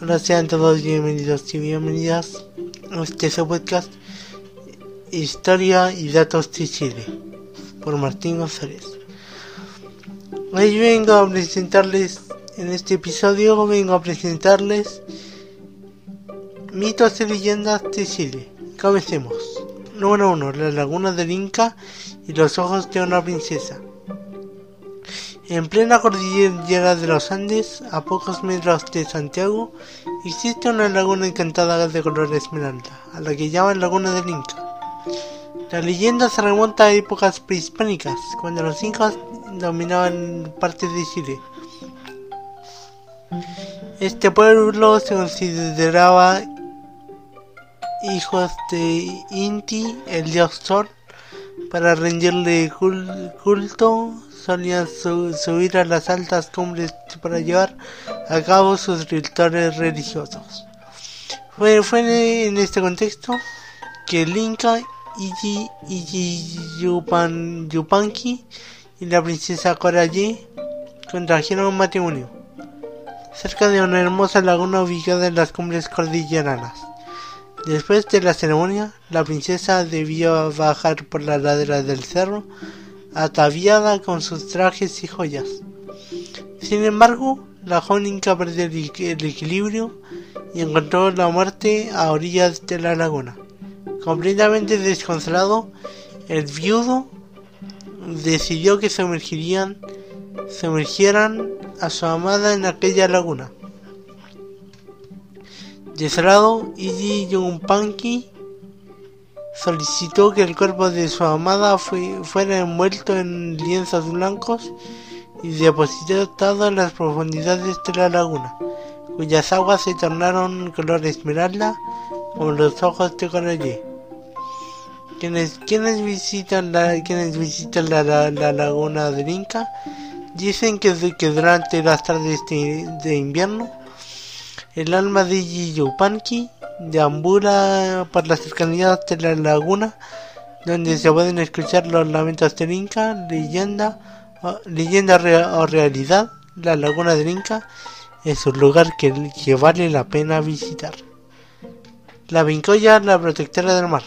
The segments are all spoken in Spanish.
Hola, sean todos bienvenidos y bienvenidas a este podcast Historia y Datos de Chile por Martín González. Hoy vengo a presentarles, en este episodio vengo a presentarles mitos y leyendas de Chile. Comencemos. Número 1. La laguna del Inca y los ojos de una princesa. En plena cordillera de los Andes, a pocos metros de Santiago, existe una laguna encantada de color esmeralda, a la que llaman Laguna del Inca. La leyenda se remonta a épocas prehispánicas, cuando los incas dominaban partes de Chile. Este pueblo se consideraba hijos de Inti, el dios Sol, para rendirle culto solían subir a las altas cumbres para llevar a cabo sus rituales religiosos. Fue, fue en este contexto que el Inca Iji, Yupanqui y la princesa Coralle contrajeron matrimonio cerca de una hermosa laguna ubicada en las cumbres cordilleranas. Después de la ceremonia, la princesa debió bajar por la ladera del cerro ataviada con sus trajes y joyas. Sin embargo, la joven Inca perdió el, equilibrio y encontró la muerte a orillas de la laguna. Completamente desconsolado, el viudo decidió que sumergirían, sumergieran a su amada en aquella laguna. Desolado, Iji Yunpanqui solicitó que el cuerpo de su amada fuera envuelto en lienzos blancos y depositado en las profundidades de la laguna, cuyas aguas se tornaron color esmeralda como los ojos de Coralie. Quienes, quienes visitan la, quienes visitan la, laguna del Inca dicen que, durante las tardes de, de invierno el alma de Yiyupanqui deambula por las cercanías de la laguna, donde se pueden escuchar los lamentos del Inca, leyenda, leyenda o realidad. La laguna del Inca es un lugar que, vale la pena visitar. La Vincoya, la protectora del mar.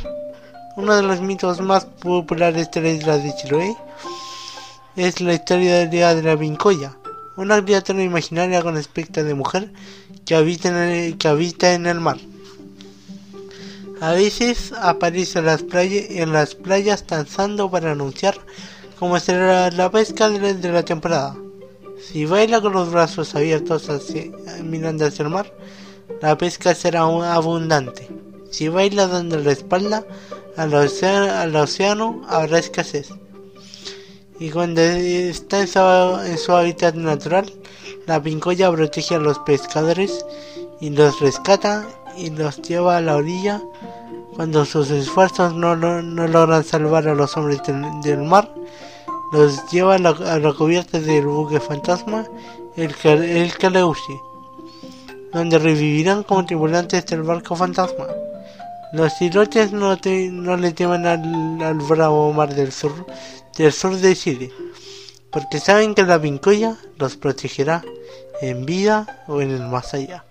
Uno de los mitos más populares de la isla de Chiloé es la historia de la Vincoya, una criatura imaginaria con aspecto de mujer que habita en que habita en el mar. A veces aparece en las, playas, en las playas danzando para anunciar cómo será la pesca de la, temporada. Si baila con los brazos abiertos mirando hacia el mar, la pesca será abundante. Si baila dando la espalda al al océano habrá escasez. Y cuando está en su, hábitat natural, la pincoya protege a los pescadores y los rescata y los lleva a la orilla cuando sus esfuerzos no, no, logran salvar a los hombres del, mar, los lleva a la, cubierta del buque fantasma, el, el donde revivirán como tripulantes del barco fantasma. Los silotes no, no le temen al, al, bravo mar del sur, del sur de Chile, porque saben que la pincoya los protegerá en vida o en el más allá.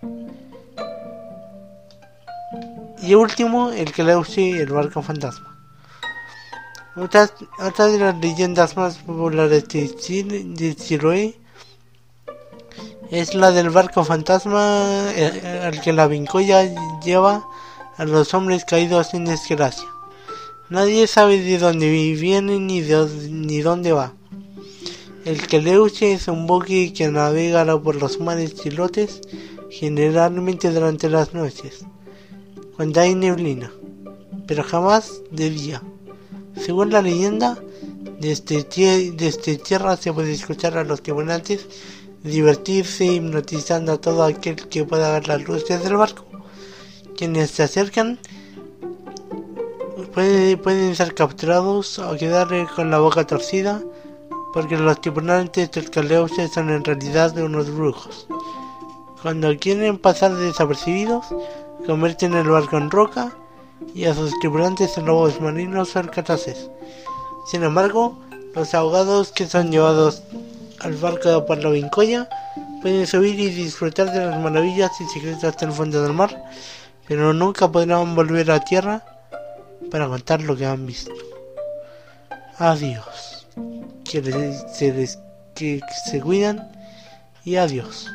Y último, el que le use el barco fantasma. Otra, de las leyendas más populares de, Chile, de Chiloé es la del barco fantasma eh, al que la vincoya lleva a los hombres caídos en desgracia. Nadie sabe de dónde viene ni, de, ni dónde va. El Keleuche es un buque que navega por los mares chilotes generalmente durante las noches cuando hay neblina, pero jamás de día. Según la leyenda, desde, desde tierra se puede escuchar a los tripulantes divertirse hipnotizando a todo aquel que pueda ver las luces del barco. Quienes se acercan pueden ser capturados o quedar con la boca torcida porque los tripulantes del Caleuche son en realidad unos brujos. Cuando quieren pasar desapercibidos, convierten el barco en roca y a sus tripulantes en lobos marinos o alcatraces. Sin embargo, los ahogados que son llevados al barco por la vincoya pueden subir y disfrutar de las maravillas y secretos del fondo del mar, pero nunca podrán volver a tierra para contar lo que han visto. Adiós. Que se, que se cuidan y adiós.